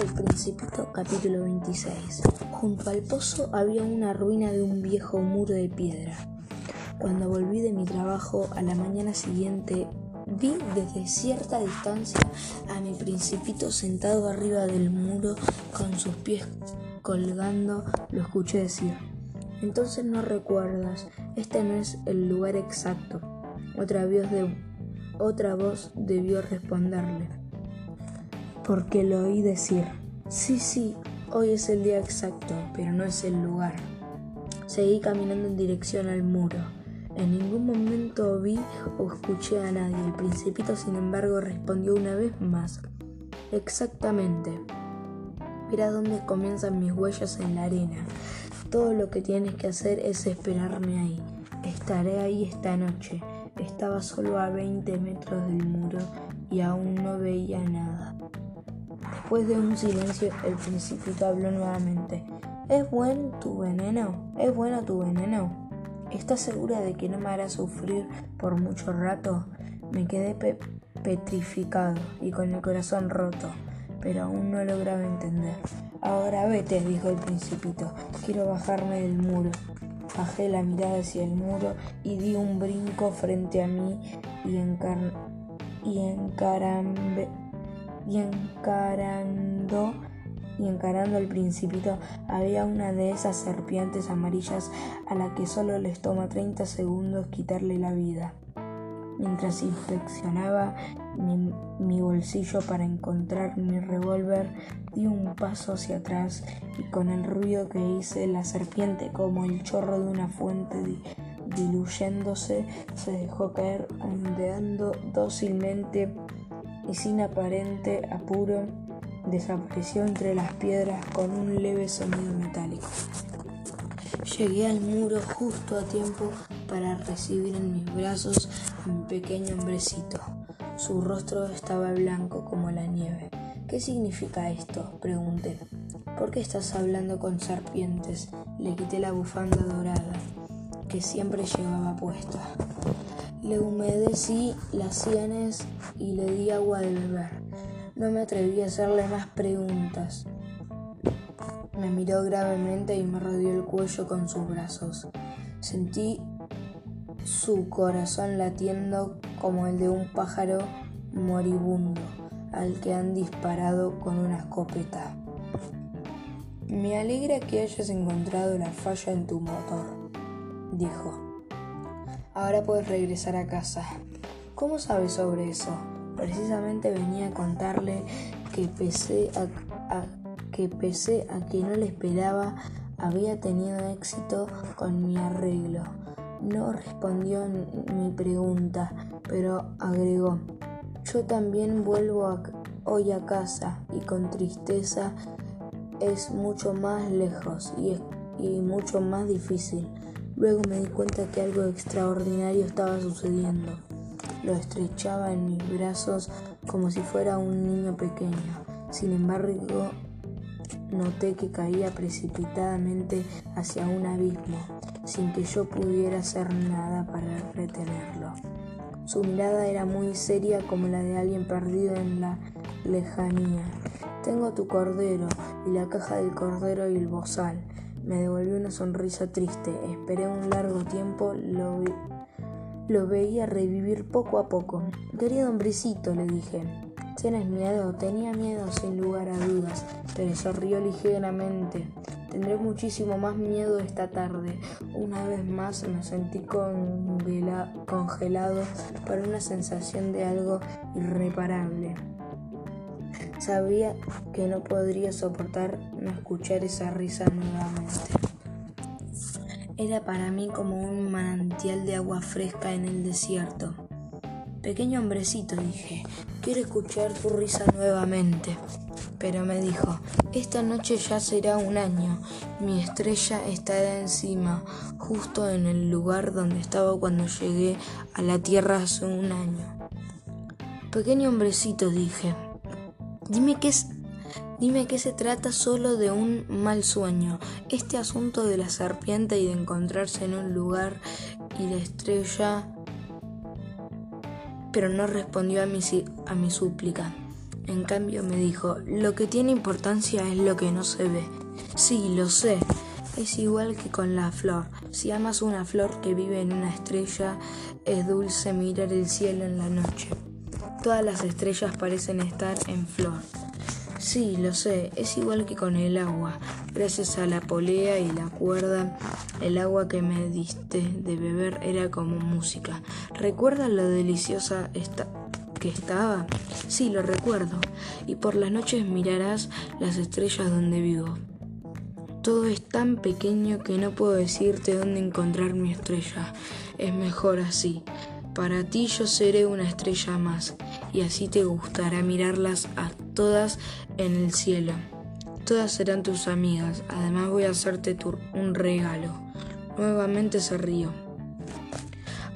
El Principito capítulo 26 Junto al pozo había una ruina de un viejo muro de piedra. Cuando volví de mi trabajo a la mañana siguiente, vi desde cierta distancia a mi principito sentado arriba del muro con sus pies colgando, lo escuché decir. Entonces no recuerdas, este no es el lugar exacto. Otra voz, de, otra voz debió responderle porque lo oí decir. Sí, sí, hoy es el día exacto, pero no es el lugar. Seguí caminando en dirección al muro. En ningún momento vi o escuché a nadie. El principito, sin embargo, respondió una vez más. Exactamente. Mira dónde comienzan mis huellas en la arena. Todo lo que tienes que hacer es esperarme ahí. Estaré ahí esta noche. Estaba solo a 20 metros del muro y aún no veía nada. Después de un silencio, el principito habló nuevamente. ¿Es buen tu veneno? ¿Es bueno tu veneno? ¿Estás segura de que no me hará sufrir por mucho rato? Me quedé petrificado y con el corazón roto, pero aún no lograba entender. Ahora vete, dijo el principito. Quiero bajarme del muro. Bajé la mirada hacia el muro y di un brinco frente a mí y, encar y encarambe y encarando y encarando al principito había una de esas serpientes amarillas a la que solo les toma 30 segundos quitarle la vida. Mientras inspeccionaba mi, bolsillo para encontrar mi revólver, di un paso hacia atrás y con el ruido que hice la serpiente como el chorro de una fuente diluyéndose se dejó caer ondeando dócilmente y sin aparente apuro desapareció entre las piedras con un leve sonido metálico. Llegué al muro justo a tiempo para recibir en mis brazos a pequeño hombrecito. Su rostro estaba blanco como la nieve. ¿Qué significa esto? pregunté. ¿Por qué estás hablando con serpientes? Le quité la bufanda dorada que siempre llevaba puesta. Le humedecí las sienes y le di agua de beber. No me atreví a hacerle más preguntas. Me miró gravemente y me rodeó el cuello con sus brazos. Sentí su corazón latiendo como el de un pájaro moribundo al que han disparado con una escopeta. Me alegra que hayas encontrado la falla en tu motor, dijo. Ahora puedes regresar a casa. ¿Cómo sabes sobre eso? Precisamente venía a contarle que pese a, que pese a que no le esperaba, había tenido éxito con mi arreglo. No respondió mi pregunta, pero agregó, yo también vuelvo hoy a casa y con tristeza es mucho más lejos y, y mucho más difícil. Luego me di cuenta que algo extraordinario estaba sucediendo. Lo estrechaba en mis brazos como si fuera un niño pequeño. Sin embargo, noté que caía precipitadamente hacia un abismo, sin que yo pudiera hacer nada para retenerlo. Su mirada era muy seria como la de alguien perdido en la lejanía. Tengo tu cordero y la caja del cordero y el bozal. Me devolvió una sonrisa triste. Esperé un largo tiempo, lo, lo veía revivir poco a poco. Querido hombrecito, le dije. ¿Tienes miedo? Tenía miedo sin lugar a dudas, pero sonrió ligeramente. Tendré muchísimo más miedo esta tarde. Una vez más me sentí congelado por una sensación de algo irreparable. Sabía que no podría soportar no escuchar esa risa nuevamente. Era para mí como un manantial de agua fresca en el desierto. Pequeño hombrecito, dije, quiero escuchar tu risa nuevamente. Pero me dijo, esta noche ya será un año. Mi estrella estará encima, justo en el lugar donde estaba cuando llegué a la tierra hace un año. Pequeño hombrecito, dije, Dime que es Dime que se trata solo de un mal sueño. Este asunto de la serpiente y de encontrarse en un lugar y la estrella. Pero no respondió a mi, a mi súplica. En cambio me dijo, lo que tiene importancia es lo que no se ve. Sí, lo sé. Es igual que con la flor. Si amas una flor que vive en una estrella, es dulce mirar el cielo en la noche. Todas las estrellas parecen estar en flor. Sí, lo sé, es igual que con el agua. Gracias a la polea y la cuerda, el agua que me diste de beber era como música. ¿Recuerdas lo deliciosa que estaba? Sí, lo recuerdo. Y por las noches mirarás las estrellas donde vivo. Todo es tan pequeño que no puedo decirte dónde encontrar mi estrella. Es mejor así. Para ti yo seré una estrella más, y así te gustará mirarlas a todas en el cielo. Todas serán tus amigas, además voy a hacerte un regalo. Nuevamente se rió.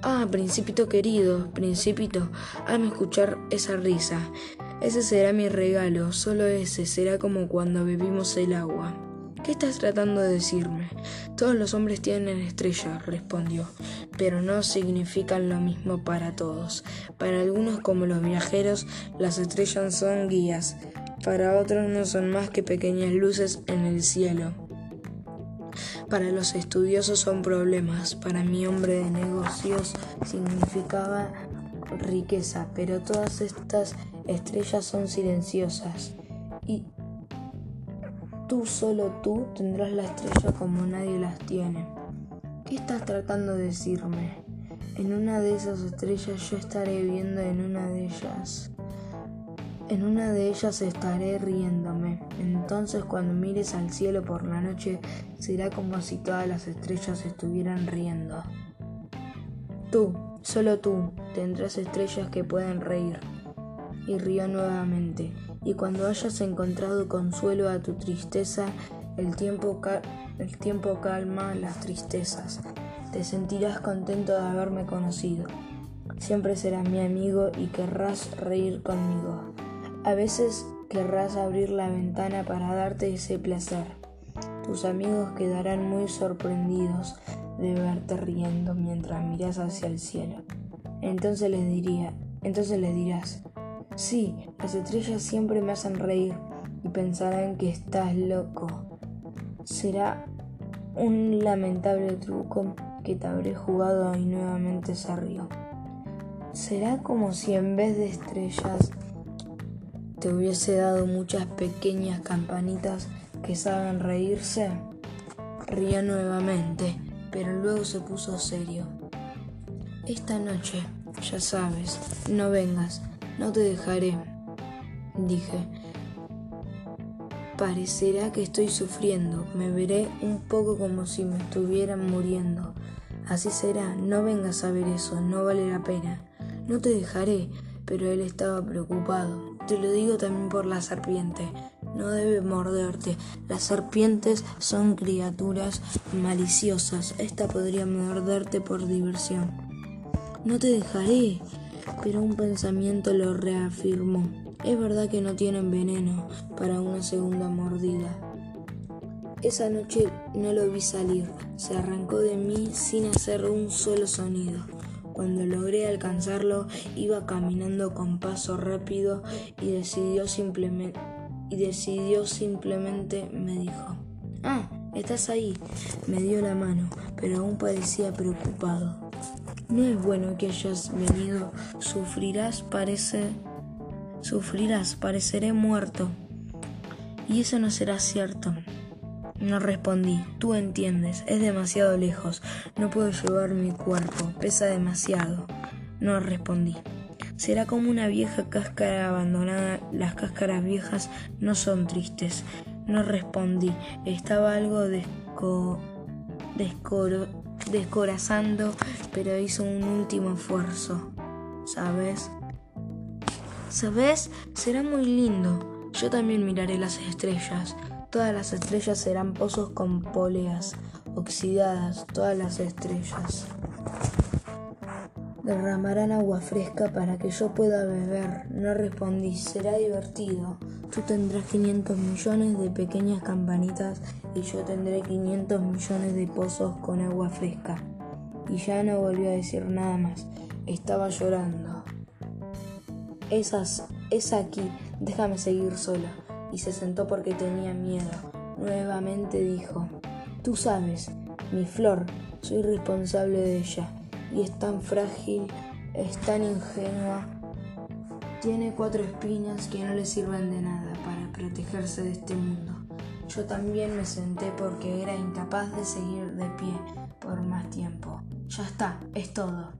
Ah, principito querido, principito, hazme escuchar esa risa. Ese será mi regalo, solo ese será como cuando bebimos el agua. ¿Qué estás tratando de decirme? Todos los hombres tienen estrellas, respondió, pero no significan lo mismo para todos. Para algunos, como los viajeros, las estrellas son guías, para otros no son más que pequeñas luces en el cielo. Para los estudiosos son problemas, para mi hombre de negocios significaba riqueza, pero todas estas estrellas son silenciosas y Tú, solo tú, tendrás la estrella como nadie las tiene. ¿Qué estás tratando de decirme? En una de esas estrellas yo estaré viendo en una de ellas. En una de ellas estaré riéndome. Entonces cuando mires al cielo por la noche será como si todas las estrellas estuvieran riendo. Tú, solo tú, tendrás estrellas que pueden reír. Y rió nuevamente y cuando hayas encontrado consuelo a tu tristeza, el tiempo, el tiempo calma las tristezas. Te sentirás contento de haberme conocido. Siempre serás mi amigo y querrás reír conmigo. A veces querrás abrir la ventana para darte ese placer. Tus amigos quedarán muy sorprendidos de verte riendo mientras miras hacia el cielo. Entonces les entonces les dirás, Sí, las estrellas siempre me hacen reír y pensarán que estás loco. Será un lamentable truco que te habré jugado y nuevamente se rió. Será como si en vez de estrellas te hubiese dado muchas pequeñas campanitas que saben reírse. Río nuevamente, pero luego se puso serio. Esta noche, ya sabes, no vengas, no te dejaré, dije. Parecerá que estoy sufriendo, me veré un poco como si me estuvieran muriendo. Así será, no vengas a ver eso, no vale la pena. No te dejaré, pero él estaba preocupado. Te lo digo también por la serpiente. No debe morderte. Las serpientes son criaturas maliciosas. Esta podría morderte por diversión. No te dejaré, pero un pensamiento lo reafirmó. Es verdad que no tienen veneno para una segunda mordida. Esa noche no lo vi salir, se arrancó de mí sin hacer un solo sonido. Cuando logré alcanzarlo, iba caminando con paso rápido y decidió simplemente, y decidió simplemente me dijo, Ah, estás ahí. Me dio la mano, pero aún parecía preocupado. No es bueno que hayas venido. Sufrirás, parece. Sufrirás, pareceré muerto. Y eso no será cierto. No respondí. Tú entiendes. Es demasiado lejos. No puedo llevar mi cuerpo. Pesa demasiado. No respondí. Será como una vieja cáscara abandonada. Las cáscaras viejas no son tristes. No respondí. Estaba algo desco... descoro descorazando, pero hizo un último esfuerzo. ¿Sabes? ¿Sabes? Será muy lindo. Yo también miraré las estrellas. Todas las estrellas serán pozos con poleas oxidadas, todas las estrellas. Derramarán agua fresca para que yo pueda beber. No respondí, será divertido. Tú tendrás 500 millones de pequeñas campanitas y yo tendré 500 millones de pozos con agua fresca. Y ya no volvió a decir nada más. Estaba llorando. Esas es aquí, déjame seguir solo. Y se sentó porque tenía miedo. Nuevamente dijo, tú sabes, mi flor, soy responsable de ella. Y es tan frágil, es tan ingenua. Tiene cuatro espinas que no le sirven de nada para protegerse de este mundo. Yo también me senté porque era incapaz de seguir de pie por más tiempo. Ya está, es todo.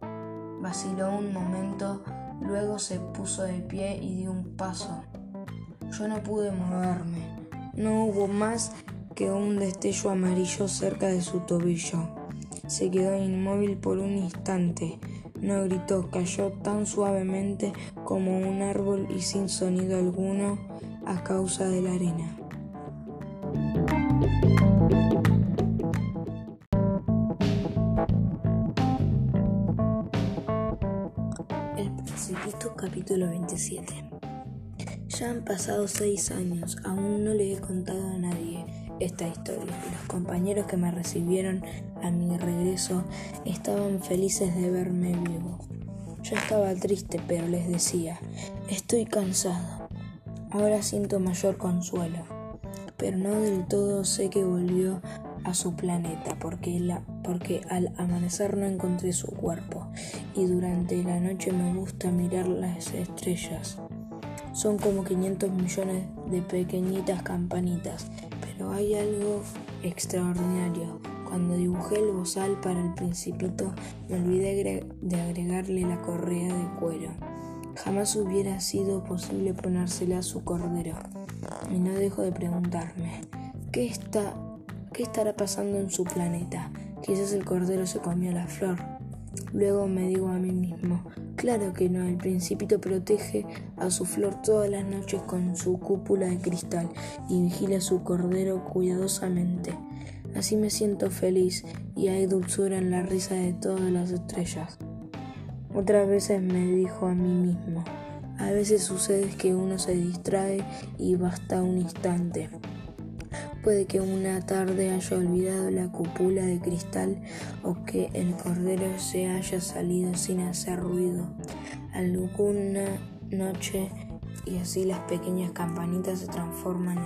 Vaciló un momento, luego se puso de pie y dio un paso. Yo no pude moverme. No hubo más que un destello amarillo cerca de su tobillo. Se quedó inmóvil por un instante. No gritó, cayó tan suavemente como un árbol y sin sonido alguno a causa de la arena. Capítulo 27 Ya han pasado seis años, aún no le he contado a nadie esta historia. Los compañeros que me recibieron a mi regreso estaban felices de verme vivo. Yo estaba triste, pero les decía, estoy cansado. Ahora siento mayor consuelo, pero no del todo sé que volvió a su planeta porque, la, porque al amanecer no encontré su cuerpo y durante la noche me gusta mirar las estrellas. Son como 500 millones de pequeñitas campanitas, pero hay algo extraordinario. Cuando dibujé el bozal para el principito me olvidé de agregarle la correa de cuero. Jamás hubiera sido posible ponérsela a su cordero. Y no dejo de preguntarme, ¿qué está ¿Qué estará pasando en su planeta? Quizás el cordero se comió la flor. Luego me digo a mí mismo, claro que no, el principito protege a su flor todas las noches con su cúpula de cristal y vigila a su cordero cuidadosamente. Así me siento feliz y hay dulzura en la risa de todas las estrellas. Otras veces me dijo a mí mismo, a veces sucede que uno se distrae y basta un instante. Puede que una tarde haya olvidado la cúpula de cristal o que el cordero se haya salido sin hacer ruido alguna noche y así las pequeñas campanitas se transforman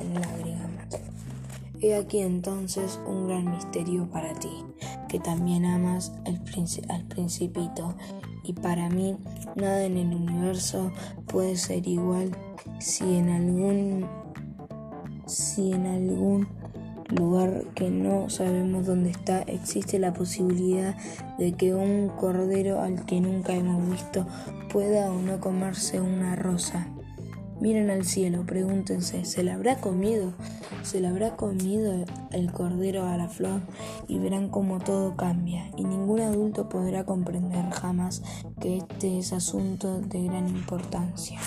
en, lágrimas. He aquí entonces un gran misterio para ti, que también amas al, al principito, y para mí nada en el universo puede ser igual si en algún si en algún lugar que no sabemos dónde está existe la posibilidad de que un cordero al que nunca hemos visto pueda o no comerse una rosa. Miren al cielo, pregúntense, ¿se la habrá comido? ¿Se la habrá comido el cordero a la flor? Y verán cómo todo cambia. Y ningún adulto podrá comprender jamás que este es asunto de gran importancia.